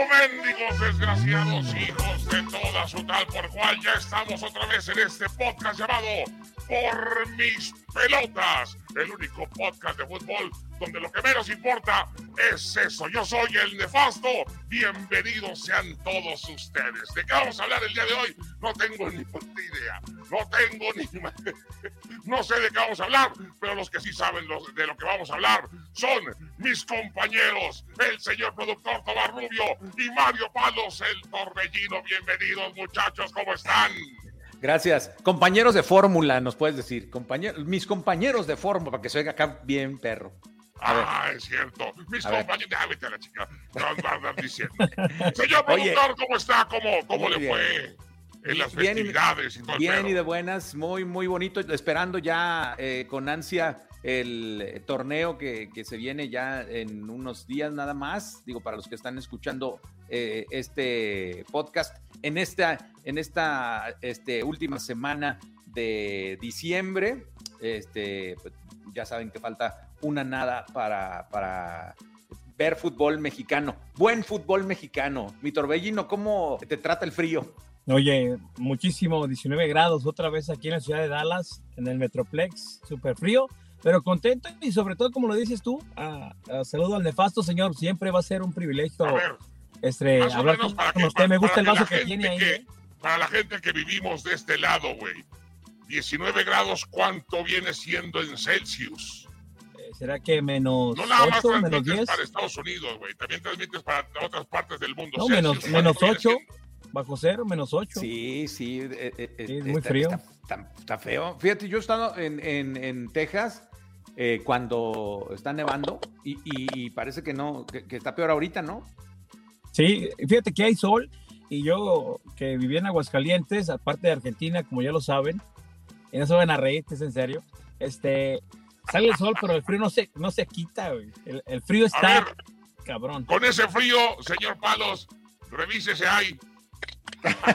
¿Qué hubo, mendigos desgraciados hijos de toda su tal por cual? Ya estamos otra vez en este podcast llamado Por Mis Pelotas, el único podcast de fútbol donde lo que menos importa es eso. Yo soy el nefasto. Bienvenidos sean todos ustedes. ¿De qué vamos a hablar el día de hoy? No tengo ni puta idea. No tengo ni... No sé de qué vamos a hablar, pero los que sí saben de lo que vamos a hablar son mis compañeros, el señor productor Tomás Rubio y Mario Palos, el torbellino. Bienvenidos muchachos, ¿cómo están? Gracias. Compañeros de fórmula, nos puedes decir. Compañeros, mis compañeros de fórmula, para que se oiga acá bien, perro. A ver. Ah, es cierto. Mis A compañeros, ah, vete a la chica. No diciendo. Señor productor, ¿cómo está? ¿Cómo, cómo le bien. fue en las Bien festividades y todo Bien y de buenas, muy, muy bonito. Esperando ya eh, con ansia el eh, torneo que, que se viene ya en unos días nada más. Digo, para los que están escuchando eh, este podcast, en esta, en esta este, última semana de diciembre, este, pues, ya saben que falta una nada para, para ver fútbol mexicano. Buen fútbol mexicano. Mi torbellino, ¿cómo te trata el frío? Oye, muchísimo, 19 grados otra vez aquí en la ciudad de Dallas, en el Metroplex, súper frío, pero contento y sobre todo, como lo dices tú, ah, ah, saludo al nefasto señor, siempre va a ser un privilegio A ver, este, hablar con, para con que- usted, me para- gusta el para que vaso la que tiene ahí. gente ¿eh? Para la gente que vivimos de este lado, güey. 19 grados, ¿cuánto viene siendo en Celsius? Eh, ¿Será que menos No nada más 8, menos transmites 10? para Estados Unidos, güey. También transmites para otras partes del mundo. No, Celsius, menos, ¿cuánto menos viene 8, siendo? Bajo cero, menos 8. Sí, sí. eh, eh, Sí, es muy está- frío. Está, está- está feo. Fíjate, yo he estado en, en- en Texas eh, cuando está nevando y, y- y parece que no, que, que está peor ahorita, ¿no? Sí, fíjate que hay sol y yo que viví en Aguascalientes, aparte de Argentina, como ya lo saben, y no se van a reír, que es en serio, este, sale el sol, pero el frío no se, no se quita, güey. El, el frío A está ver, cabrón. con ese frío, señor Palos, revísese ahí.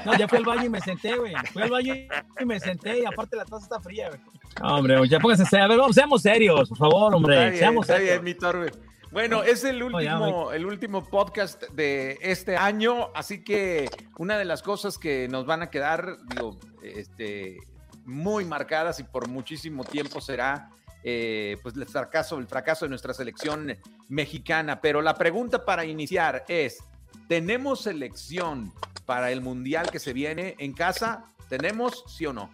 No, ya fui al baño y me senté, güey. Fui al baño y me senté y aparte la taza está fría, güey. No, hombre, ya pónganse serios. A ver, vamos, seamos serios, por favor, hombre. Está bien, seamos está serios. bien, mi torbe. Bueno, es el último, el último podcast de este año, así que una de las cosas que nos van a quedar, digo, este, muy marcadas y por muchísimo tiempo será, eh, pues el fracaso, el fracaso de nuestra selección mexicana. Pero la pregunta para iniciar es: ¿tenemos selección para el mundial que se viene en casa? ¿Tenemos, sí o no?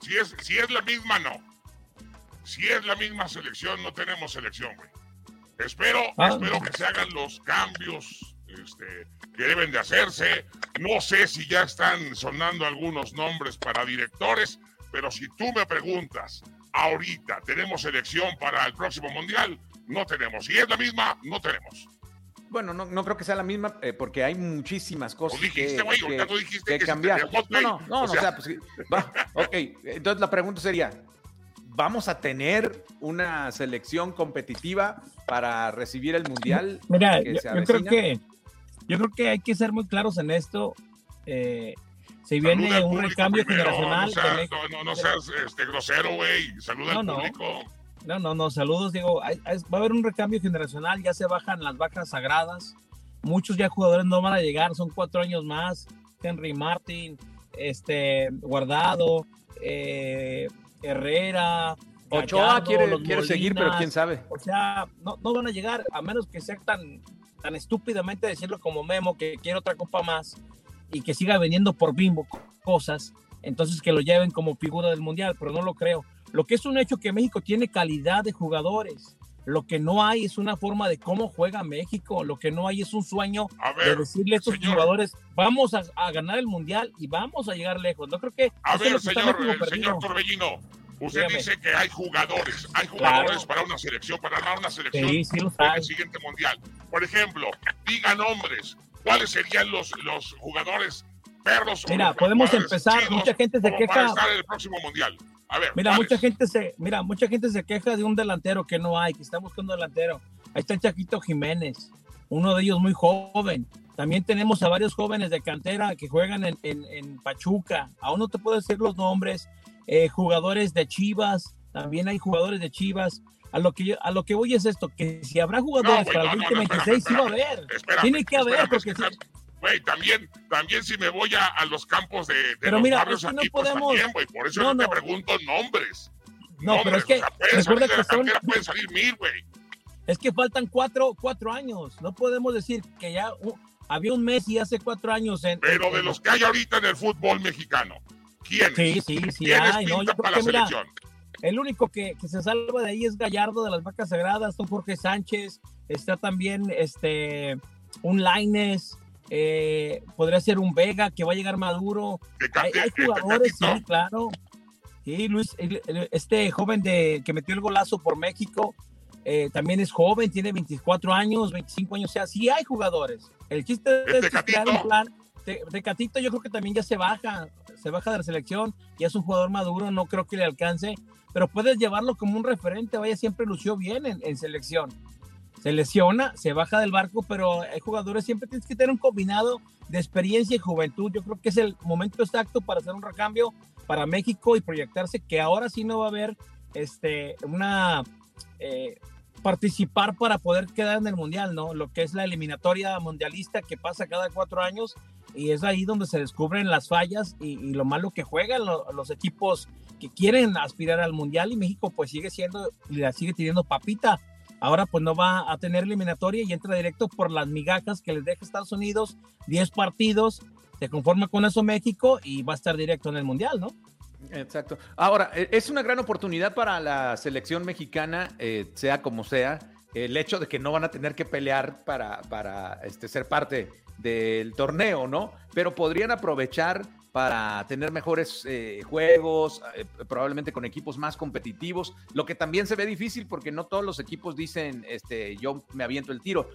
Si es, si es la misma, no. Si es la misma selección, no tenemos selección, güey. Espero, Ah. espero que se hagan los cambios este, que deben de hacerse. No sé si ya están sonando algunos nombres para directores, pero si tú me preguntas, ahorita, ¿tenemos selección para el próximo mundial? No tenemos. Si es la misma, no tenemos. Bueno, no, no creo que sea la misma, eh, porque hay muchísimas cosas dijiste, que, güey, que- ahorita tú dijiste que que se cambiar. hot No, no, no, O no, o sea- pues, va, ok, entonces la pregunta sería, ¿vamos a tener una selección competitiva para recibir el Mundial? Mira, que yo, se yo creo que yo creo que hay que ser muy claros en esto. Eh, si viene Saluda un recambio primero, generacional, No seas, de México- no, no, no seas este, grosero, güey. Saluda No, al no. público. No, no, no, saludos, digo, hay- hay- va a haber un recambio generacional, ya se bajan las vacas sagradas, muchos ya jugadores no van a llegar, son cuatro años más, Henry Martin, este, Guardado, eh, Herrera, Ochoa quiere, quiere seguir, pero quién sabe. O sea, no, no van a llegar, a menos que sea tan, tan estúpidamente decirlo como Memo, que quiere otra copa más y que siga vendiendo por bimbo co- cosas, entonces que lo lleven como figura del mundial, pero no lo creo. Lo que es un hecho que México tiene calidad de jugadores. Lo que no hay es una forma de cómo juega México. Lo que no hay es un sueño de decirle a estos jugadores, vamos a, ganar el Mundial y vamos a llegar lejos. No creo que... A ver, señor, señor Torbellino, usted dice que hay jugadores, hay jugadores para una selección, para ganar una selección sí, sí en el siguiente Mundial. Por ejemplo, diga nombres, ¿cuáles serían los, los jugadores perros? Mira, podemos empezar, mucha gente se queja... Para estar en el próximo Mundial mira, mucha gente se, mira, mucha gente se queja de un delantero que no hay, que está buscando delantero. Ahí está el Chaquito Jiménez, uno de ellos muy joven. También tenemos a varios jóvenes de cantera que juegan en, en, Pachuca. Aún no te puedo decir los nombres. Eh, jugadores de Chivas, también hay jugadores de Chivas. A lo que a lo que voy es esto, que si habrá jugadores para el 2026, sí va a haber. Tiene que haber, porque güey, también, también si me voy a, a los campos de, de pero los mira, barrios es que no aquí, pues podemos... también, güey, por eso no, no, te pregunto nombres. No, pero es que, o sea, que son... pueden salir mil, güey. Es que faltan cuatro, cuatro años, no podemos decir que ya uh, había un Messi hace cuatro años en... Pero de los que hay ahorita en el fútbol mexicano, ¿quiénes? Sí, sí, sí ¿Quiénes hay, no, yo para la mira, selección? El único que, que, se salva de ahí es Gallardo de las Vacas Sagradas, don Jorge Sánchez, está también este un Laines, eh, podría ser un Vega que va a llegar maduro. Hay, hay jugadores, sí, claro. Sí, Luis, este joven de, que metió el golazo por México, eh, también es joven, tiene 24 años, 25 años, o sea, sí hay jugadores. El chiste es crear un plan. De, Catito yo creo que también ya se baja, se baja de la selección, ya es un jugador maduro, no creo que le alcance, pero puedes llevarlo como un referente, vaya, siempre lució bien en, en selección se lesiona, se baja del barco, pero hay jugadores, siempre tienes que tener un combinado de experiencia y juventud. Yo creo que es el momento exacto para hacer un recambio para México y proyectarse que ahora sí no va a haber este, una... Eh, participar para poder quedar en el mundial, ¿no? Lo que es la eliminatoria mundialista que pasa cada cuatro años y es ahí donde se descubren las fallas y, lo malo que juegan los equipos que quieren aspirar al mundial y México pues sigue siendo, la sigue teniendo papita Ahora pues no va a tener eliminatoria y entra directo por las migajas que les deja Estados Unidos, 10 partidos, se conforma con eso México y va a estar directo en el Mundial, ¿no? Exacto. Ahora, e, es una gran oportunidad para la selección mexicana, eh, sea como sea, el hecho de que no van a tener que pelear para, para este, ser parte del torneo, ¿no? Pero podrían aprovechar para tener mejores eh, juegos, eh, probablemente con equipos más competitivos, lo que también se ve difícil porque no todos los equipos dicen, este, yo me aviento el tiro.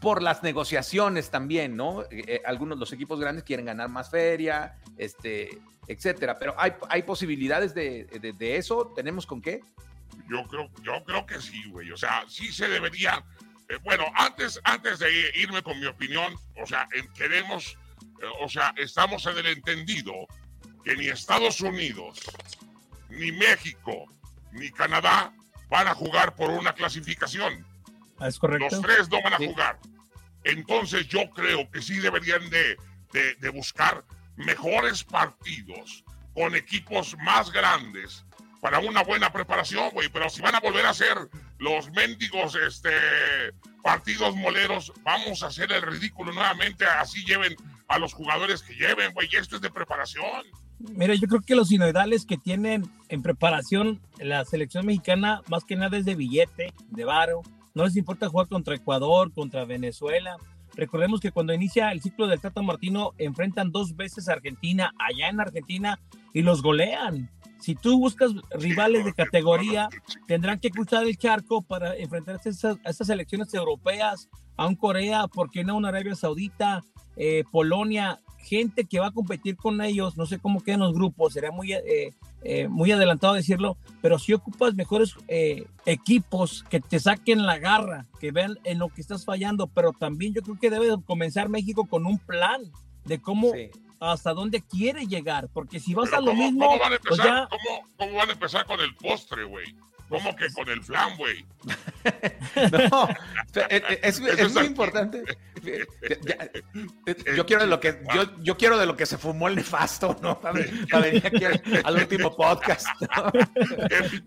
Por las negociaciones también, ¿no? Eh, algunos los equipos grandes quieren ganar más feria, este, etcétera. Pero hay, hay posibilidades de, de, eso. ¿Tenemos con qué? Yo creo, yo creo que sí, güey. O sea, sí se debería. bueno, antes, antes de irme con mi opinión, o sea, queremos o sea, estamos en el entendido que ni Estados Unidos, ni México, ni Canadá van a jugar por una clasificación. Ah, es correcto. Los tres no van a jugar. Entonces yo creo que sí deberían de, de, buscar mejores partidos con equipos más grandes para una buena preparación, güey. Pero si van a volver a hacer los mendigos este, partidos moleros, vamos a hacer el ridículo nuevamente. Así lleven a los jugadores que lleven, güey, esto es de preparación. Mira, yo creo que los sinoidales que tienen en preparación la selección mexicana, más que nada es de billete, de varo. No les importa jugar contra Ecuador, contra Venezuela. Recordemos que cuando inicia el ciclo del Tata Martino, enfrentan dos veces a Argentina, allá en Argentina, y los golean. Si tú buscas rivales de categoría, tendrán que cruzar el charco para enfrentarse a esas, selecciones europeas, a un Corea, ¿por qué no una Arabia Saudita, eh, Polonia, gente que va a competir con ellos, no sé cómo quedan los grupos, sería muy, eh, eh, muy adelantado decirlo, pero si ocupas mejores equipos que te saquen la garra, que vean en lo que estás fallando, pero también yo creo que debe comenzar México con un plan de cómo hasta dónde quiere llegar, porque si vas a lo mismo, ¿cómo van a, pues empezar, ¿cómo, van a empezar con el postre, güey? ¿Cómo que con el flan, güey? no, es, es, muy importante. Yo quiero de lo que yo, yo quiero de lo que se fumó el nefasto, ¿no? Para, venir aquí al, último podcast.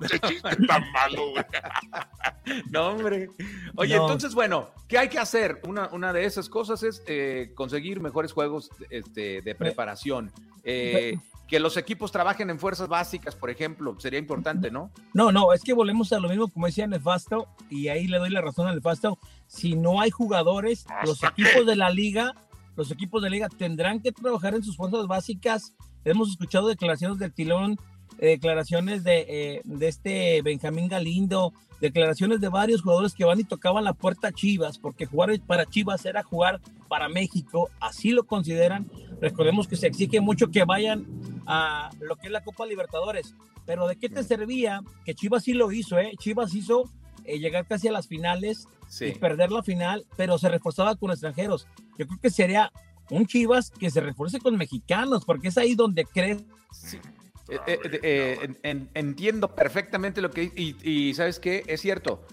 Qué chiste tan malo, güey. No, hombre. Oye, entonces, bueno, ¿qué hay que hacer? Una, una de esas cosas es eh, conseguir mejores juegos este, de preparación. Eh, que los equipos trabajen en fuerzas básicas, por ejemplo, sería importante, ¿no? No, no, es que volvemos a lo mismo, como decía Nefasto, y ahí le doy la razón a Nefasto. Si no hay jugadores, los equipos de la liga, los equipos de la liga tendrán que trabajar en sus fuerzas básicas. Hemos escuchado declaraciones del Tilón, declaraciones de, eh, de este Benjamín Galindo, declaraciones de varios jugadores que van y tocaban la puerta a Chivas, porque jugar para Chivas era jugar para México, así lo consideran. Recordemos que se exige mucho que vayan a lo que es la Copa Libertadores, pero ¿de qué te servía? Que Chivas sí lo hizo, ¿eh? Chivas hizo eh, llegar casi a las finales y perder la final, pero se reforzaba con extranjeros. Yo creo que sería un Chivas que se refuerce con mexicanos, porque es ahí donde crees. Eh, eh, eh, entiendo perfectamente lo que y, y sabes qué es cierto.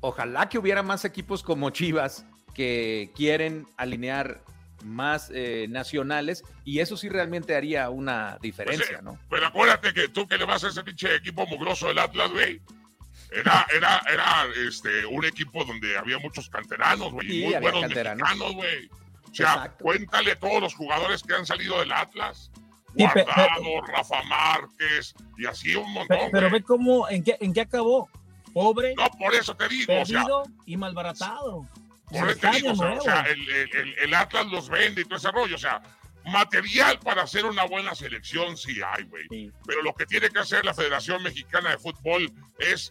Ojalá que hubiera más equipos como Chivas que quieren alinear más nacionales y eso sí realmente haría una diferencia, pues ¿no? Pero acuérdate que tú que le vas a ese pinche equipo mugroso del Atlas, güey. Era, era, era este, un equipo donde había muchos canteranos, güey, y muy buenos mexicanos, güey. O sea, cuéntale todos los jugadores que han salido del Atlas. Guardado, Rafa Márquez y así un montón. Pero, ve cómo, en qué, en qué acabó. Pobre. No, por eso te digo. Perdido y malbaratado. Por eso te digo, o sea, el, el, el, Atlas los vende y todo ese rollo. O sea, material para hacer una buena selección sí hay, güey. Pero lo que tiene que hacer la Federación Mexicana de Fútbol es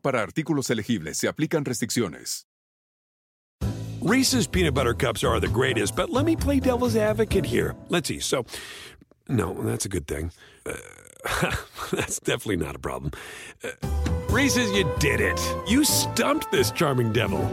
para artículos elegibles se aplican restricciones. Reese's peanut butter cups are the greatest, but let me play devil's advocate here. Let's see. So, no, that's a good thing. Uh, that's definitely not a problem. Uh, Reese's, you did it. You stumped this charming devil.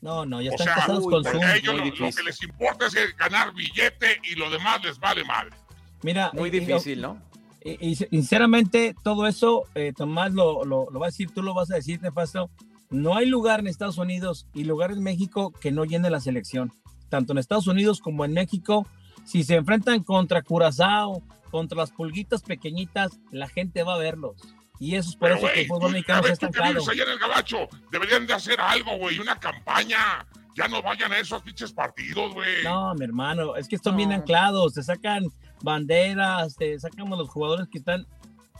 No, no, ya están o sea, casados con Zoom. Ellos lo, lo, que les importa es ganar billete y lo demás les vale madre. Mira, muy difícil, ¿no? Y, sinceramente, todo eso, eh, Tomás lo, lo, lo, va a decir, tú lo vas a decir, Nefasto. No hay lugar en Estados Unidos y lugar en México que no llene la selección. Tanto en Estados Unidos como en México, si se enfrentan contra Curazao, contra las pulguitas pequeñitas, la gente va a verlos. Y eso es por Pero, eso wey, que el fútbol mexicano está estancado. en el gabacho, deberían de hacer algo, güey, una campaña. Ya no vayan a esos pinches partidos, güey. No, mi hermano, es que están no. bien anclados, se sacan banderas, te sacamos los jugadores que están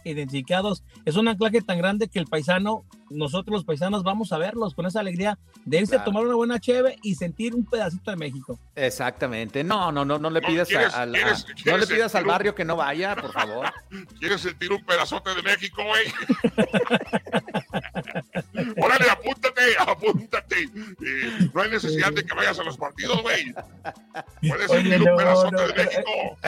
identificados. Es un anclaje tan grande que el paisano, nosotros los paisanos vamos a verlos con esa alegría de irse claro. a tomar una buena cheve y sentir un pedacito de México. Exactamente. No, no, no, no le pidas no, ¿quieres, a, a, ¿quieres, a, no le pidas al barrio un... que no vaya, por favor. ¿Quieres sentir un pedazote de México, güey? Órale, apúntate, apúntate. Eh, no hay necesidad de que vayas a los partidos, güey. Puedes Oye, un pedazote de México.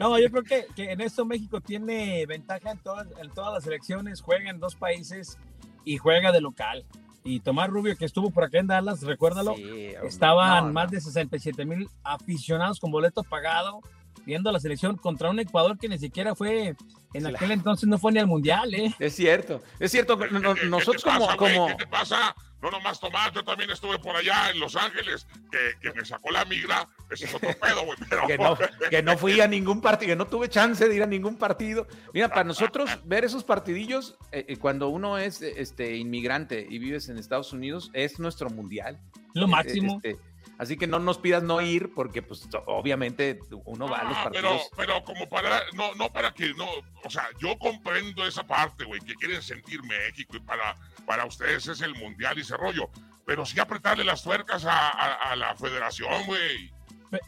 No, yo creo que, que en esto México tiene ventaja en todas, en todas las elecciones, juega en dos países y juega de local. Y Tomás Rubio, que estuvo por acá en Dallas, recuérdalo, sí, estaban no, más no. de 67 mil aficionados con boleto pagado viendo la selección contra un Ecuador que ni siquiera fue, en claro. aquel entonces no fue ni al Mundial, ¿eh? Es cierto, es cierto. No, nosotros ¿Qué como, pasa, como... ¿Qué te pasa? No nomás Tomás, yo también estuve por allá en Los Ángeles, que, que me sacó la migra, ese es otro pedo, güey. Pero... que, no, que no fui a ningún partido, que no tuve chance de ir a ningún partido. Mira, para nosotros ver esos partidillos, eh, cuando uno es este, inmigrante y vives en Estados Unidos, es nuestro mundial. Lo máximo. Este, Así que no nos pidas no ir, porque pues obviamente uno va a los partidos. Pero, pero como para, no, no para que no, o sea, yo comprendo esa parte, güey, que quieren sentir México y para, para ustedes es el mundial y ese rollo. Pero sí apretarle las tuercas a, a, a la federación, güey.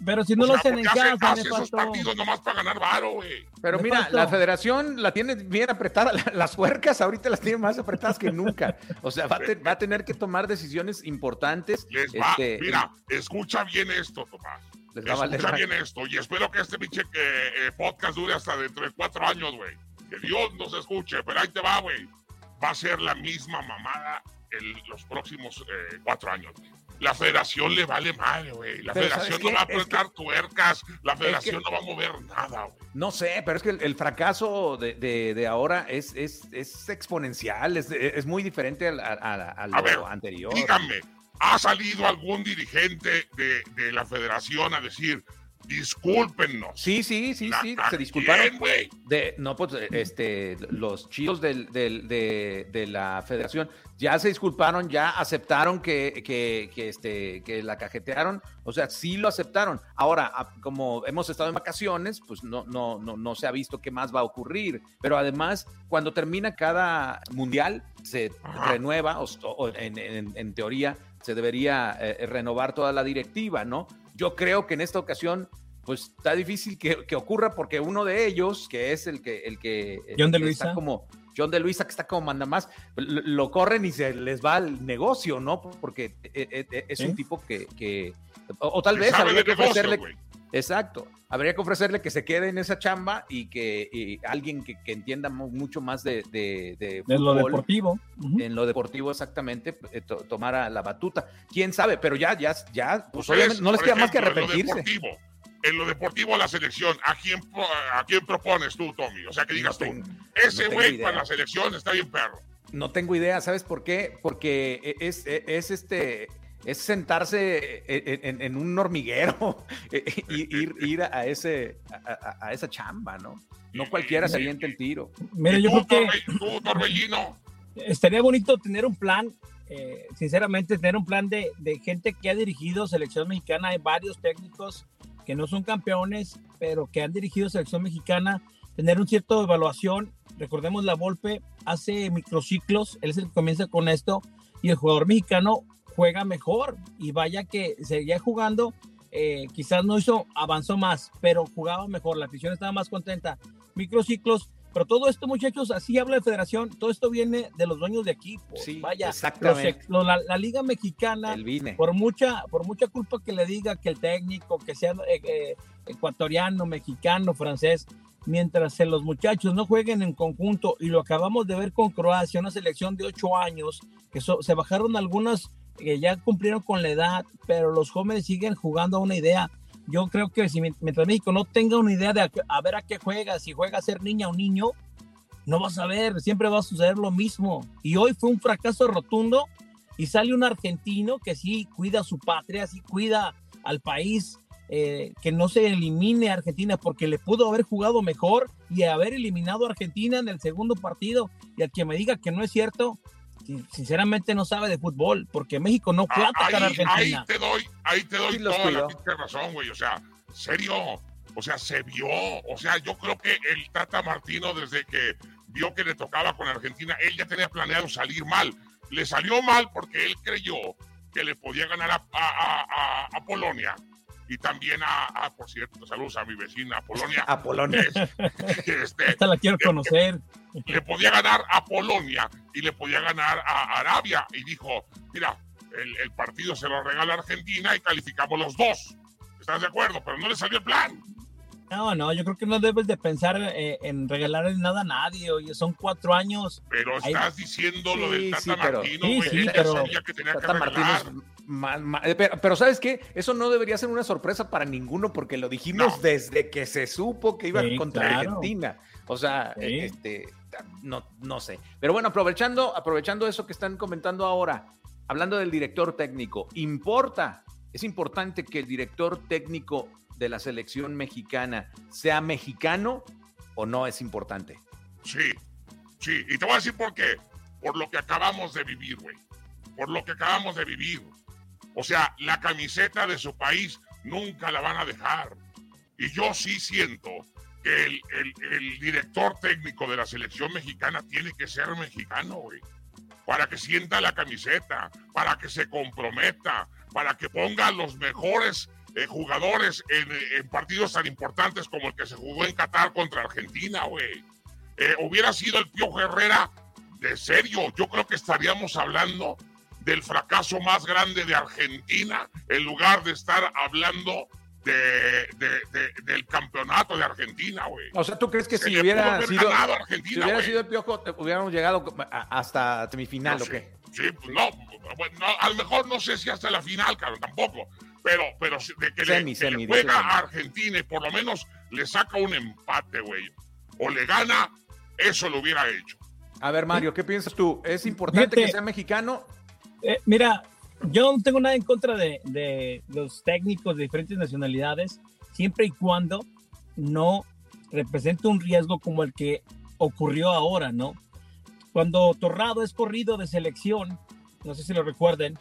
Pero si no o lo hacen en casa, hace esos partidos nomás para ganar varo, güey. Pero mira, la federación la tiene bien apretada, las puercas ahorita las tiene más apretadas que nunca. O sea, va a, te, va a tener que tomar decisiones importantes. Les va, este, mira, escucha bien esto, Tomás. Les va escucha bien esto y espero que este pinche eh, podcast dure hasta dentro de cuatro años, güey. Que Dios nos escuche, pero ahí te va, güey. Va a ser la misma mamada los próximos eh, cuatro años. La federación le vale mal, güey. La federación no va a apretar tuercas, la federación no va a mover nada, güey. No sé, pero es que el, fracaso de, de, ahora es, es, es exponencial, es, es, muy diferente al, a, lo anterior. Díganme, ¿ha salido algún dirigente de, de la federación a decir, discúlpenos. Sí, sí, sí, sí, se disculparon. De, no, pues este, los chicos del, del, de, la federación ya se disculparon, ya aceptaron que, que, que, este, que la cajetearon, o sea, sí lo aceptaron. Ahora, como hemos estado en vacaciones, pues no, no, no, no se ha visto qué más va a ocurrir. Pero además, cuando termina cada mundial, se renueva, o, en, en, teoría, se debería eh, renovar toda la directiva, ¿no? Yo creo que en esta ocasión, pues está difícil que, ocurra porque uno de ellos, que es el que, el que John de Luisa. está como John de Luisa, que está como manda más, lo, corren y se les va al negocio, ¿no? Porque eh, eh, eh, es un tipo que, o, tal vez habría que ofrecerle. Exacto. Habría que ofrecerle que se quede en esa chamba y que alguien que, entienda mucho más de, de, lo deportivo. En lo deportivo, exactamente, eh, tomara la batuta. Quién sabe, pero ya, ya, ya, pues, obviamente no les queda más que arrepentirse. En lo, deportivo, la selección, ¿a quién, ¿a quién propones tú, Tommy? O sea, que digas tú, ese güey para la selección está bien perro. No tengo idea, ¿sabes por qué? Porque e, es, e, es este es sentarse en, un hormiguero y ir, ir a, ese, a, esa chamba, ¿no? No cualquiera se avienta el tiro. Mira, yo creo que estaría bonito tener un plan, eh, sinceramente, tener un plan de, de, gente que ha dirigido selección mexicana. Hay varios técnicos que no son campeones, pero que han dirigido selección mexicana, tener un cierto evaluación. Recordemos la Volpe hace microciclos, él es el que comienza con esto, y el jugador mexicano juega mejor y vaya que seguía jugando, eh, quizás no hizo, avanzó más, pero jugaba mejor, la afición estaba más contenta. Microciclos, pero todo esto, muchachos, así habla la federación, todo esto viene de los dueños de equipo. Sí, vaya, exactamente. la, liga mexicana, por mucha, por mucha culpa que le diga que el técnico, que sea eh, eh, ecuatoriano, mexicano, francés, mientras los muchachos no jueguen en conjunto, y lo acabamos de ver con Croacia, una selección de ocho años, que se bajaron algunas que ya cumplieron con la edad, pero los jóvenes siguen jugando a una idea. Yo creo que si mientras México no tenga una idea de a, ver a qué juega, si juega a ser niña o niño, no vas a ver, siempre va a suceder lo mismo. Y hoy fue un fracaso rotundo y sale un argentino que sí cuida a su patria, sí cuida al país, eh, que no se elimine a Argentina porque le pudo haber jugado mejor y haber eliminado a Argentina en el segundo partido. Y al que me diga que no es cierto, sinceramente no sabe de fútbol, porque México no fue a atacar a Argentina. Ahí te doy, ahí te doy toda la razón, güey. O sea, serio. O sea, se vio. O sea, yo creo que el Tata Martino, desde que vio que le tocaba con Argentina, él ya tenía planeado salir mal. Le salió mal porque él creyó que le podía ganar a, a, a Polonia y también a, por cierto, saludos a mi vecina Polonia. A Polonia. este, Esta la quiero conocer. Le podía ganar a Polonia y le podía ganar a Arabia y dijo, mira, el, partido se lo regala a Argentina y calificamos los dos. ¿Estás de acuerdo? Pero no le salió el plan. No, no, yo creo que no debes de pensar eh, en regalar nada a nadie, oye, son cuatro años. Pero estás diciendo lo del Tata Martino, güey, sí, pero... que tenía Tata que Martino eh, pero, ¿sabes qué? Eso no debería ser una sorpresa para ninguno porque lo dijimos desde que se supo que iba contra Argentina. O sea, eh, este, no, no sé. Pero bueno, aprovechando, aprovechando eso que están comentando ahora, hablando del director técnico, importa, es importante que el director técnico de la selección mexicana sea mexicano o no es importante. Sí, sí. Y te voy a decir por qué. Por lo que acabamos de vivir, güey. Por lo que acabamos de vivir. O sea, la camiseta de su país nunca la van a dejar. Y yo sí siento que el, director técnico de la selección mexicana tiene que ser mexicano, güey. Para que sienta la camiseta, para que se comprometa, para que ponga los mejores eh, jugadores en, partidos tan importantes como el que se jugó en Qatar contra Argentina, güey. Eh, hubiera sido el Pío Herrera, de serio, yo creo que estaríamos hablando del fracaso más grande de Argentina en lugar de estar hablando de, del campeonato de Argentina, güey. O sea, ¿tú crees que si hubiera sido, si hubiera sido el piojo, hubiéramos llegado hasta semifinal o qué? Sí, pues no, bueno, a lo mejor no sé si hasta la final, cabrón, tampoco. Pero, pero de que, Semi, le, que semi, le de juega semi. a Argentina y por lo menos le saca un empate, güey. O le gana, eso lo hubiera hecho. A ver, Mario, ¿qué piensas tú? ¿Es importante Fíjate. que sea mexicano? Eh, mira, yo no tengo nada en contra de, de los técnicos de diferentes nacionalidades, siempre y cuando no represente un riesgo como el que ocurrió ahora, ¿no? Cuando Torrado es corrido de selección, no sé si lo recuerden,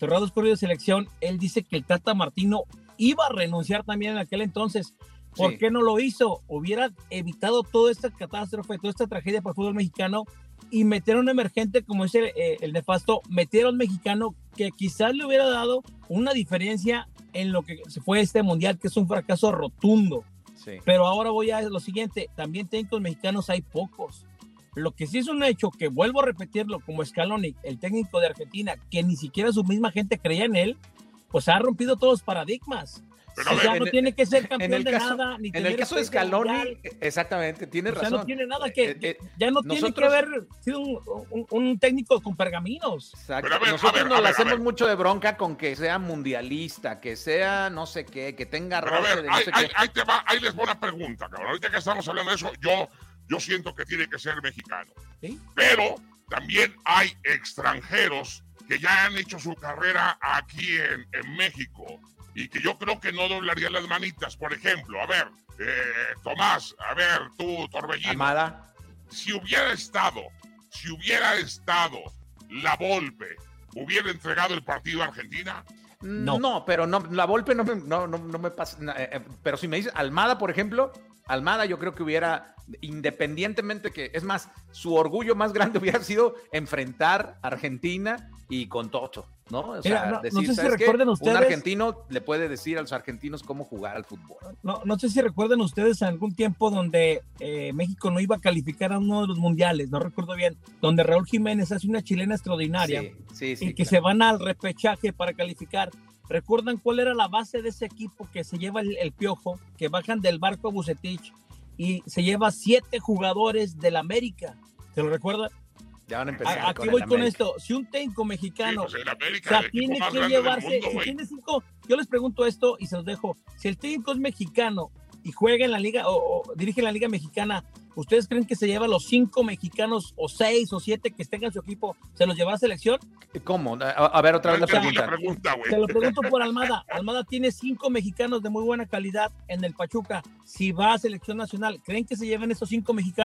Torrado es corrido de selección, él dice que el Tata Martino iba a renunciar también en aquel entonces. ¿Por Sí. qué no lo hizo? Hubiera evitado toda esta catástrofe, toda esta tragedia para el fútbol mexicano y meter a un emergente como el, eh, el nefasto, meter a un mexicano que quizás le hubiera dado una diferencia en lo que se fue este mundial, que es un fracaso rotundo. Sí. Pero ahora voy a lo siguiente, también técnicos mexicanos hay pocos. Lo que sí es un hecho, que vuelvo a repetirlo, como Scaloni, el técnico de Argentina, que ni siquiera su misma gente creía en él, pues ha rompido todos los paradigmas. Pero a O sea, en no el- tiene que ser En campeón de caso, nada, ni en tener el caso de Scaloni, mundial. exactamente, tiene O sea, razón. no tiene nada que, Eh, eh, ya no tiene que nosotros- haber sido un, un- un técnico con pergaminos. Exacto. A ver, a Nosotros ver, nos a la a hacemos mucho de bronca con que sea mundialista, que sea no sé qué, que tenga a roce ver, de no ahí, sé ahí- qué. ahí te va, ahí les va una pregunta, cabrón. Ahorita que estamos hablando de eso, yo, yo siento que tiene que ser mexicano. ¿Sí? Pero también hay extranjeros que ya han hecho su carrera aquí en, en México y que yo creo que no doblarían las manitas. Por ejemplo, a ver, eh, Tomás, a ver, tú, Torbellino, Almada. si hubiera estado, si hubiera estado la Volpe, ¿hubiera entregado el partido a Argentina? No. No. pero no, la Volpe no me, no, no, no me pasa. eh, eh, pero si me dices Almada, por ejemplo, Almada yo creo que hubiera, independientemente que, es más, su orgullo más grande hubiera sido enfrentar a Argentina y con Toto, ¿no? O sea, Mira, no- no decir, sé si ¿sabes qué? recuerden Un ustedes- argentino le puede decir a los argentinos cómo jugar al fútbol. No, no sé si recuerdan ustedes algún tiempo donde eh, México no iba a calificar a uno de los mundiales, no recuerdo bien, donde Raúl Jiménez hace una chilena extraordinaria Sí, sí, sí. y que claro. se van al repechaje para calificar. ¿Recuerdan cuál era la base de ese equipo que se lleva el, el piojo, que bajan del barco a Bucetich y se lleva siete jugadores del América? ¿Se lo recuerdan? Ya van a empezar. A- Aquí con el voy con América. esto. Si un técnico mexicano Sí, pues, o sea, tiene que llevarse, mundo, si tiene cinco, yo les pregunto esto y se los dejo. Si el técnico es mexicano y juega en la liga o, o dirige la liga mexicana, ¿ustedes creen que se lleva los cinco mexicanos o seis o siete que estén en su equipo, se los lleva a selección? ¿Cómo? A, a ver, otra vez la pregunta. Se lo pregunto por Almada. Almada tiene cinco mexicanos de muy buena calidad en el Pachuca. Si va a selección nacional, ¿creen que se lleven esos cinco mexicanos?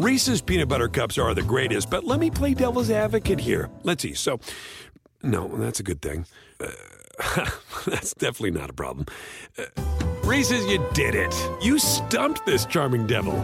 Reese's peanut butter cups are the greatest, but let me play devil's advocate here. Let's see. So, no, that's a good thing. Uh, that's definitely not a problem. Uh, Reese's, you did it. You stumped this charming devil.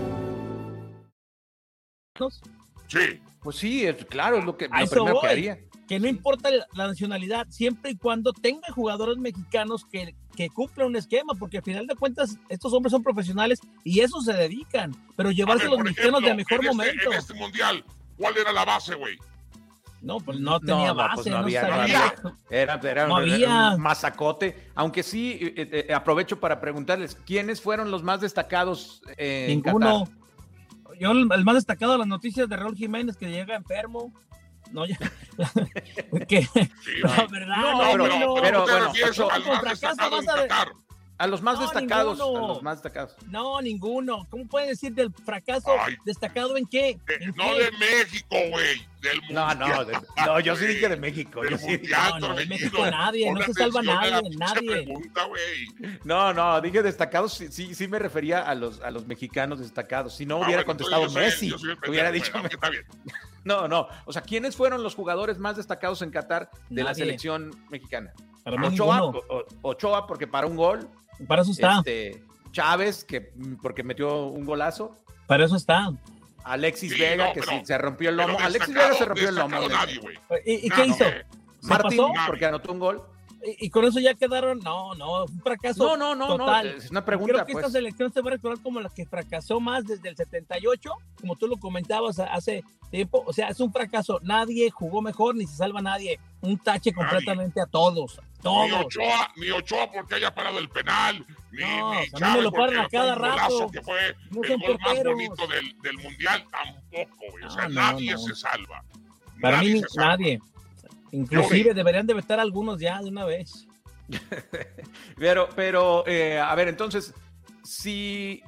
Sí, Pues sí, es, claro, es lo, que, A lo eso primero que haría. Que no importa la nacionalidad, siempre y cuando tenga jugadores mexicanos que, que cumplan un esquema, porque al final de cuentas estos hombres son profesionales y eso se dedican, pero A llevarse ver, los mexicanos de mejor en este- momento. En este mundial, ¿cuál era la base, güey? No, pues no tenía no, base, pues no, no había, no sabía. había. Era, era No un- había. un masacote. Aunque sí, eh, eh, aprovecho para preguntarles, ¿quiénes fueron los más destacados eh, en Ninguno. Qatar? Yo el, el más destacado de las noticias de Raúl Jiménez que llega enfermo. No, ya. que, Sí, güey. verdad, No, no, pero- no, pero ¿tú te bueno, refieres ocho- al con más fracaso destacado en vas a ver-? A los más No, destacados. ninguno. A los más destacados. no, ninguno. ¿Cómo pueden decir del fracaso Ay. destacado en qué? ¿En no qué? de México, güey. Del No, mundial. no, de- no, yo sí dije de México. Del Yo sí, mundial, No, no, de. México nadie, no se salva nadie, nadie. pregunta, no, no, dije destacados, sí, sí, sí me refería a los, a los mexicanos destacados. Si no Ah, hubiera bueno, contestado Messi, soy hubiera dicho. bueno, está bien. No, no. O sea, ¿quiénes fueron los jugadores más destacados en Qatar de la selección mexicana? Para Ochoa, Ochoa, porque para un gol. Para eso está, Este, Chávez, que porque metió un golazo. para eso está. Alexis Sí, Vega, no, que pero- se rompió el lomo. Alexis Vega se rompió el lomo. nadie. ¿Y, y Nada, qué hizo? güey. ¿Se Martín, pasó? porque anotó un gol. Y, y con eso ya quedaron, no, no, un fracaso. No, no, no, no. total. Es una pregunta, Creo que pues. esta selección se va a recordar como la que fracasó más desde el 78, como tú lo comentabas hace tiempo. O sea, es un fracaso. Nadie jugó mejor ni se salva nadie. Un tache completamente a todos. Ni Todos. Ochoa, ni Ochoa porque haya parado el penal, ni, No, ni a mí me lo paran a cada rato. que fue No el gol más bonito del, del mundial, tampoco, güey. O sea, No, no, nadie no. se salva. Para Nadie mí, se salva. nadie. Inclusive deberían de vetar algunos ya de una vez. Pero, pero, eh, a ver, entonces, si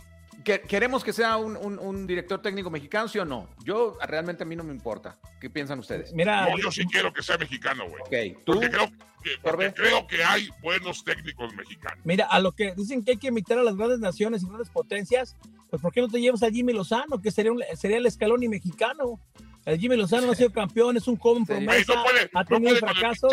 que- queremos que sea un, un- un director técnico mexicano, ¿sí o no? Yo realmente a mí no me importa. ¿Qué piensan ustedes? Mira, No, yo sí quiero que sea mexicano, güey. Ok, tú, Porque, creo que, porque creo que hay buenos técnicos mexicanos. mira, a lo que dicen que hay que imitar a las grandes naciones y grandes potencias, pues ¿por qué no te llevas a Jimmy Lozano, que sería, un- sería el escalón y mexicano? El Jimmy Lozano ha sido campeón, es un joven promesa, no puede, ha no tenido puede con el fracasos,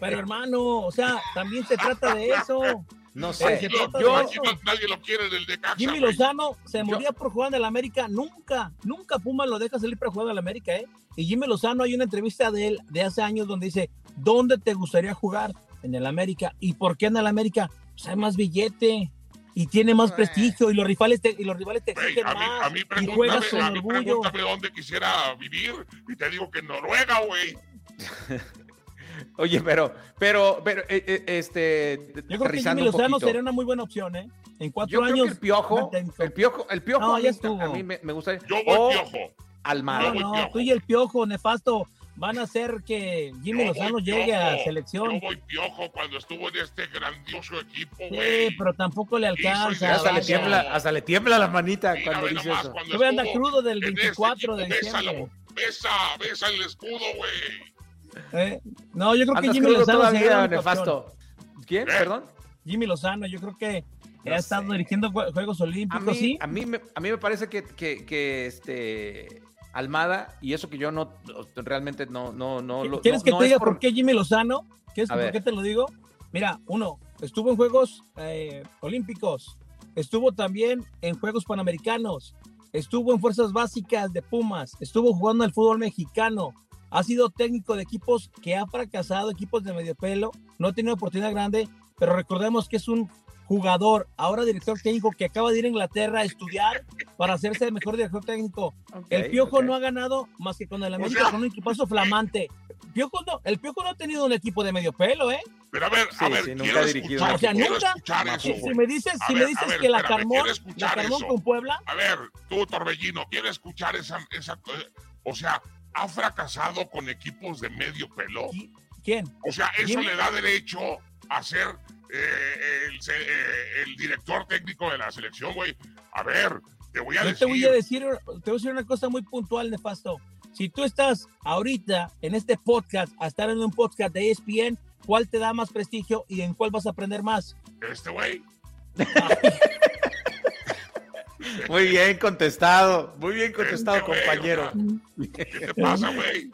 pero hermano, o sea, también se trata de eso. no Eh, sé. se No, trata yo- de eso. no- nadie lo quiere del Necaxa, Jimmy. Lozano se moría por jugar en el América, nunca, nunca Puma lo deja salir para jugar en el América, ¿eh? Y Jimmy Lozano hay una entrevista de él de hace años donde dice, ¿dónde te gustaría jugar? En el América. ¿Y por qué en el América? Pues hay más billete y tiene más prestigio y los rivales te, y los rivales te exigen a mí, más a mí y juegas con a mí orgullo. dónde quisiera vivir y te digo que en Noruega, güey. Oye, pero, pero, pero, eh, eh, este, Yo creo que Jimmy Lozano sería una muy buena opción, ¿eh? En cuatro Yo creo años. que el piojo, el piojo, el piojo No, a mí, ya estuvo. a mí me, me gusta. Yo voy o piojo. Almada. No, no, tú y el piojo nefasto van a hacer que Jimmy Yo Lozano llegue a selección. Yo voy piojo cuando estuvo en este grandioso equipo, Sí, güey. pero tampoco le alcanza. hasta, le tiembla, hasta le tiembla la manita Mira, cuando dice nomás, eso. cuando anda crudo del en este 24 de equipo, bésalo, diciembre. Besa, besa el escudo, güey. ¿eh? No, yo creo que Jimmy Lozano todavía, nefasto. ¿Quién? ¿Eh? Perdón. Jimmy Lozano, yo creo que No ha estado sé. dirigiendo jue- Juegos A Olímpicos, mí, sí. a, mí me, a mí me parece que, que, que, este Almada, y eso que yo no realmente no, no, no lo- ¿Quieres no- que no te diga por qué Jimmy Lozano? ¿Quieres por ver. qué te lo digo? Mira, uno, estuvo en Juegos eh, Olímpicos, estuvo también en Juegos Panamericanos, estuvo en Fuerzas Básicas de Pumas, estuvo jugando al fútbol mexicano, ha sido técnico de equipos que ha fracasado, equipos de medio pelo, no ha tenido oportunidad grande, pero recordemos que es un jugador, ahora director técnico que acaba de ir a Inglaterra a estudiar para hacerse el mejor director técnico. el Piojo no ha ganado más que con el América, sea- con un equipazo flamante. Piojo no, el Piojo no ha tenido un equipo de medio pelo, ¿eh? Pero a ver, Sí, a ver, sí, nunca quiero dirigido O sea, quiero nunca- eso, Si, si me dices, si ver, me dices ver, que la Carmón, quiero la Carmón eso. con Puebla, A ver, tú, Torbellino, ¿quieres escuchar esa, esa... O sea, ha fracasado con equipos de medio pelo. ¿quién? O sea, eso le da derecho a ser eh, el, eh, el director técnico de la selección, güey. A ver, te voy a Yo decir... te voy a decir, te voy a decir una cosa muy puntual, Nefasto. Si tú estás ahorita en este podcast, a estar en un podcast de ESPN, ¿cuál te da más prestigio y en cuál vas a aprender más? Este güey. Muy bien contestado, muy bien contestado, Este compañero. o sea, ¿Qué te pasa, güey?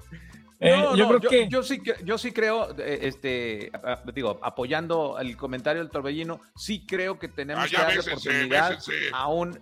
Eh, No, yo no, creo yo, que yo sí, que- yo sí creo, eh, este, digo, apoyando el comentario del Torbellino, sí creo que tenemos Ah, que darle bésense, oportunidad bésense. a un,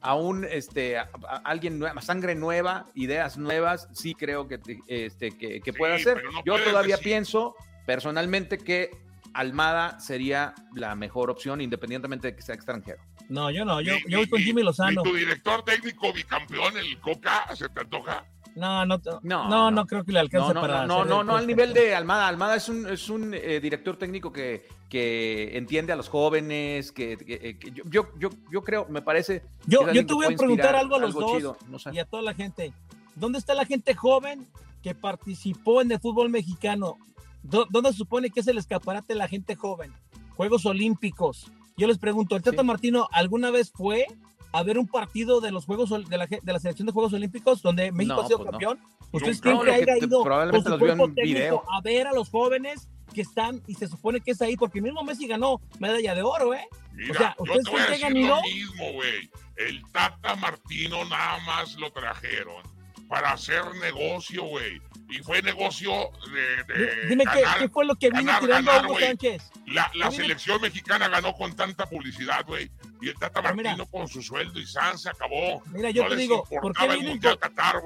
a un, este, a, a alguien nueva, sangre nueva, ideas nuevas, sí creo que, este, que, que Sí, puede hacer. no yo todavía decir- pienso personalmente que Almada sería la mejor opción, independientemente de que sea extranjero. no, yo no, yo, Ni- yo voy ni- con Jimmy Lozano. ni tu director técnico bicampeón, el Coca, ¿se te antoja? No, no, No, no, creo que le alcance No, para no, no, no, no al nivel de Almada. Almada es un, es un eh, director técnico que, que entiende a los jóvenes, que, que- que yo, yo, yo, yo creo, me parece. Yo, yo te voy a preguntar algo a los dos chido, no sé. y a toda la gente. ¿Dónde está la gente joven que participó en el fútbol mexicano? ¿Dó- ¿Dónde se supone que es el escaparate de la gente joven? Juegos Olímpicos. Yo les pregunto, ¿el Tata Sí. Martino alguna vez fue a ver un partido de los Juegos de la, de la selección de Juegos Olímpicos donde México No, ha sido pues no. campeón? ¿Ustedes Nunca. creen No, que lo que haya ido con los su vio en cuerpo técnico video. a ver a los jóvenes que están y se supone que es ahí? Porque mismo Messi ganó medalla de oro, ¿eh? Mira, sea, yo ¿ustedes te voy a decir lo mismo, güey. El Tata Martino nada más lo trajeron para hacer negocio, güey. Y fue negocio de, de Dime qué, ganar. qué fue lo que vino ganar, tirando ganar, Hugo. Sánchez. La, la selección mexicana ganó con tanta publicidad, güey, Y el Tata Martino con su sueldo y San se acabó. Mira, yo te digo, ¿por qué el Mundial Qatar?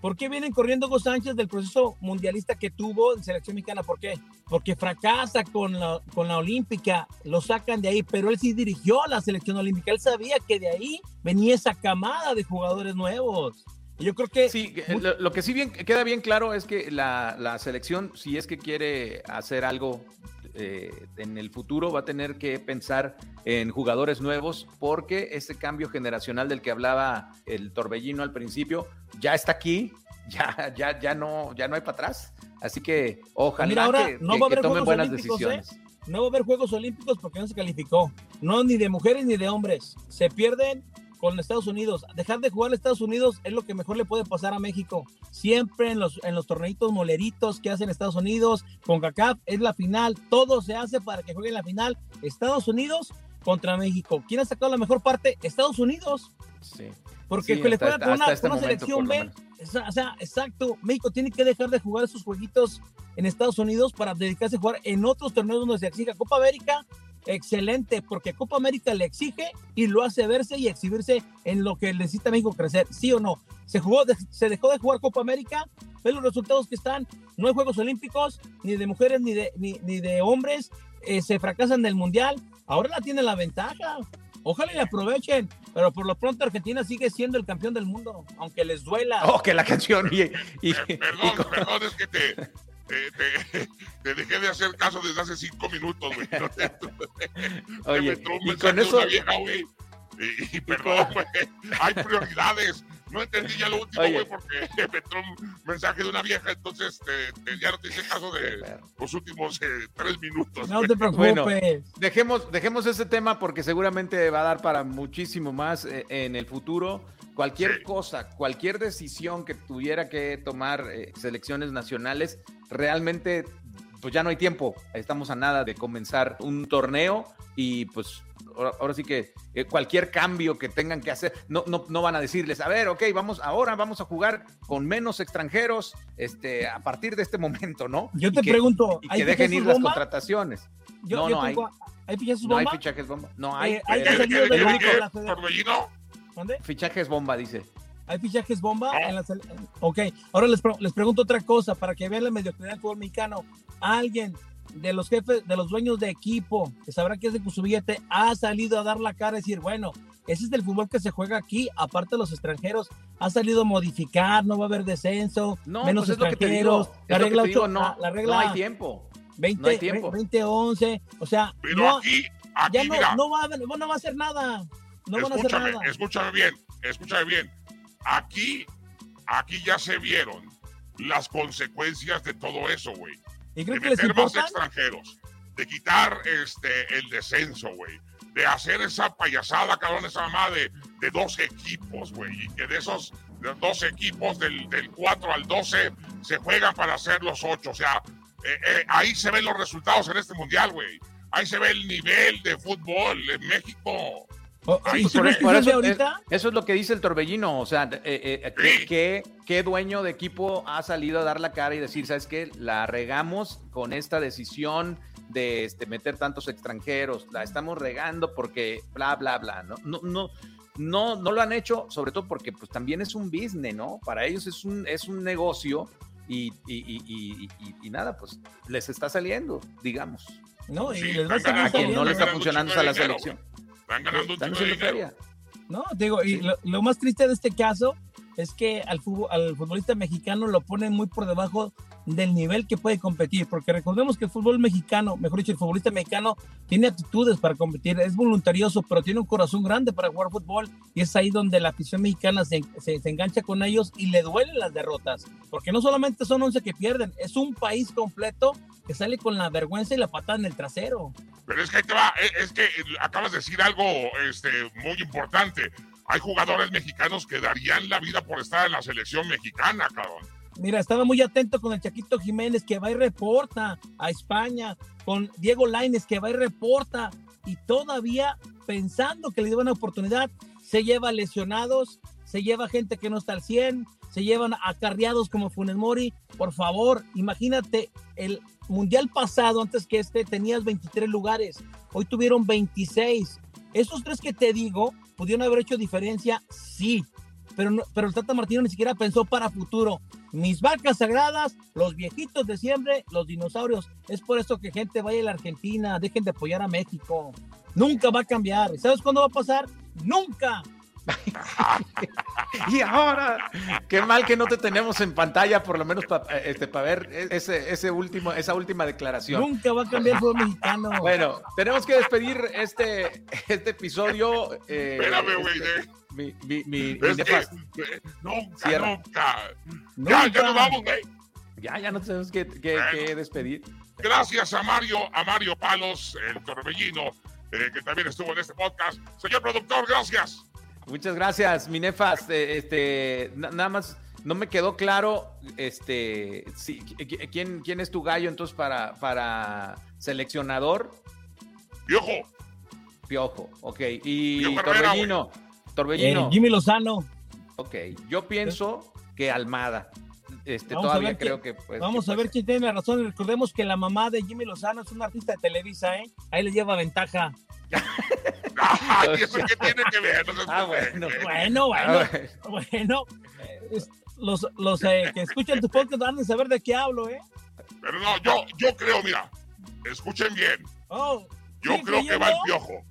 ¿Por qué vienen corriendo Hugo Sánchez del proceso mundialista que tuvo en selección mexicana? ¿Por qué? Porque fracasa con la, con la Olímpica, lo sacan de ahí, pero él sí dirigió a la selección olímpica. Él sabía que de ahí venía esa camada de jugadores nuevos. Yo creo que. Sí, lo, que sí bien, queda bien claro es que la, la selección, si es que quiere hacer algo eh, en el futuro va a tener que pensar en jugadores nuevos porque ese cambio generacional del que hablaba el Torbellino al principio ya está aquí, ya, ya, ya, no, ya no hay para atrás. Así que ojalá que, no tomen buenas ¿eh? decisiones. No va a haber Juegos Olímpicos porque no se calificó. No, ni de mujeres ni de hombres. Se pierden con Estados Unidos. Dejar de jugar a Estados Unidos es lo que mejor le puede pasar a México. Siempre en los, en los torneitos moleritos que hacen Estados Unidos, con CACAF, es la final. Todo se hace para que jueguen la final Estados Unidos contra México. ¿Quién ha sacado la mejor parte? Estados Unidos. Sí. Porque le juega con una, este selección B. O sea, exacto. México tiene que dejar de jugar esos jueguitos en Estados Unidos para dedicarse a jugar en otros torneos donde se exija Copa América excelente, porque Copa América le exige y lo hace verse y exhibirse en lo que necesita México crecer, ¿sí o no? Se, jugó, se dejó de jugar Copa América, ve los resultados que están, no hay Juegos Olímpicos, ni de mujeres ni de, ni, de hombres, eh, se fracasan del Mundial, ahora la tiene la ventaja. Ojalá y aprovechen, pero por lo pronto Argentina sigue siendo el campeón del mundo, aunque les duela. Oh, que la canción. Y, y, perdón, perdón, es que te, te, dejé de hacer caso desde hace cinco minutos, güey. Oye, y con eso... Una vieja, güey. Y, perdón, güey. Hay prioridades. No entendí ya lo último, güey, porque me entró un mensaje de una vieja, entonces ya no te hice caso de los últimos eh, tres minutos. No te preocupes. dejemos, dejemos ese tema porque seguramente va a dar para muchísimo más eh, en el futuro. Cualquier cosa, cualquier decisión que tuviera que tomar eh, selecciones nacionales, realmente pues ya no hay tiempo. Estamos a nada de comenzar un torneo y pues ahora, sí que eh, cualquier cambio que tengan que hacer, no, no, no, van a decirles, a ver, ok, vamos, ahora vamos a jugar con menos extranjeros este, a partir de este momento, ¿no? Yo te pregunto, y que dejen ir las contrataciones. no, no hay. ¿Hay fichajes bomba? No hay fichajes bomba. No hay. Eh, hay que salir de la, ¿Dónde? Fichajes bomba, dice. ¿Hay fichajes bomba? En la ok, ahora les, les, pregunto otra cosa para que vean la mediocridad del fútbol mexicano. ¿Alguien de los jefes, de los dueños de equipo, que sabrá que es de su billete, ha salido a dar la cara y decir, bueno, ese es el fútbol que se juega aquí, aparte de los extranjeros, ha salido a modificar, no va a haber descenso, no, menos pues extranjeros, la regla 8, no, la, regla no hay tiempo. 20, no hay tiempo. 20, 11, o sea, no, aquí, ya no, no, va a, no va a hacer nada. No van a hacer nada. Escúchame bien, escúchame bien. Aquí, aquí ya se vieron las consecuencias de todo eso, güey. ¿Y de meter más extranjeros, de quitar este el descenso, güey. De hacer esa payasada, cabrón, esa mamá de, de dos equipos, güey. Y que de esos dos equipos, del, del 4 al 12, se juegan para hacer los 8. O sea, eh, eh, ahí se ven los resultados en este mundial, güey. Ahí se ve el nivel de fútbol en México. Oh, eso, es, lo que dice el Torbellino, o sea, eh, eh ¿qué, dueño de equipo ha salido a dar la cara y decir, sabes qué, la regamos con esta decisión de este, meter tantos extranjeros, la estamos regando porque bla, bla, bla, ¿no? No, no, no, no lo han hecho, sobre todo porque pues también es un business, ¿no? Para ellos es un, es un negocio y, y, nada, pues les está saliendo, digamos. No, y les va a, a quien no le está funcionando a la selección. Están ganando un No, digo, y lo, más triste de este caso es que al, al futbolista mexicano lo ponen muy por debajo del nivel que puede competir, porque recordemos que el fútbol mexicano, mejor dicho, el futbolista mexicano tiene actitudes para competir, es voluntarioso, pero tiene un corazón grande para jugar fútbol y es ahí donde la afición mexicana se, se, engancha con ellos y le duelen las derrotas, porque no solamente son 11 que pierden, es un país completo que sale con la vergüenza y la patada en el trasero. Pero es que va, eh, es que acabas de decir algo este, muy importante. Hay jugadores mexicanos que darían la vida por estar en la selección mexicana, cabrón. Mira, estaba muy atento con el Chaquito Jiménez que va y reporta a España, con Diego Laines que va y reporta, y todavía pensando que le dio una oportunidad, se lleva lesionados, se lleva gente que no está al 100, se llevan acarreados como Funes Mori. Por favor, imagínate, el mundial pasado, antes que este, tenías 23 lugares, hoy tuvieron 26 Esos tres que te digo pudieron haber hecho diferencia, sí, pero, no, pero el Tata Martino ni siquiera pensó para futuro. Mis vacas sagradas, los viejitos de siempre, los dinosaurios. Es por eso que gente vaya a la Argentina, dejen de apoyar a México. Nunca va a cambiar. ¿Sabes cuándo va a pasar? Nunca. y ahora, qué mal que no te tenemos en pantalla, por lo menos para este, ver ese, ese último, esa última declaración. Nunca va a cambiar el fútbol mexicano. Bueno, tenemos que despedir este, este episodio. Eh, Espérame, güey. Este, eh. mi, mi, mi, que, eh, nunca, nunca, Ya, ya nos vamos, güey. Ya, ya no tenemos que, que, bueno, que, despedir. Gracias a Mario, a Mario Palos, el torbellino, eh, que también estuvo en este podcast. Señor productor, gracias. Muchas gracias, Minefas. Este, nada más no me quedó claro, este, quién, quién es tu gallo entonces para, para seleccionador. Piojo. Piojo, ok. Y Piojo Torbellino. Torbellino. Eh, Jimmy Lozano. Ok, yo pienso que Almada. Este, todavía creo que, pues, vamos a ver quién tiene razón. Recordemos que la mamá de Jimmy Lozano es una artista de Televisa, ¿eh? Ahí le lleva ventaja. Ay, ¿Eso qué tiene que ver? No ah, bueno, bueno, bueno, bueno. Los, los eh, que escuchan tu podcast van a saber de qué hablo, ¿eh? Pero no, yo, yo creo, mira, escuchen bien. Oh, yo sí, creo que, yo va no. el piojo.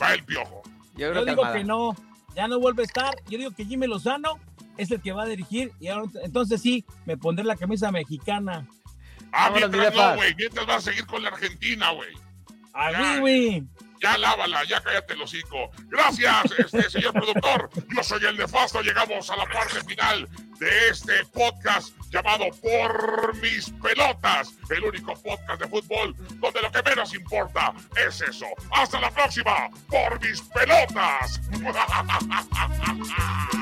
Va el piojo. Yo, digo Almada. que no, ya no vuelve a estar. Yo digo que Jimmy Lozano es el que va a dirigir y ahora, entonces sí, me pondré la camisa mexicana. Ah, Vámonos, mientras no, güey. Mientras va a seguir con la Argentina, güey. ¡Ah, güey! Ya lávala, ya cállate el hocico. Gracias, este señor productor. Yo soy el nefasto. Llegamos a la parte final de este podcast llamado Por mis pelotas. El único podcast de fútbol donde lo que menos importa es eso. Hasta la próxima. Por mis pelotas.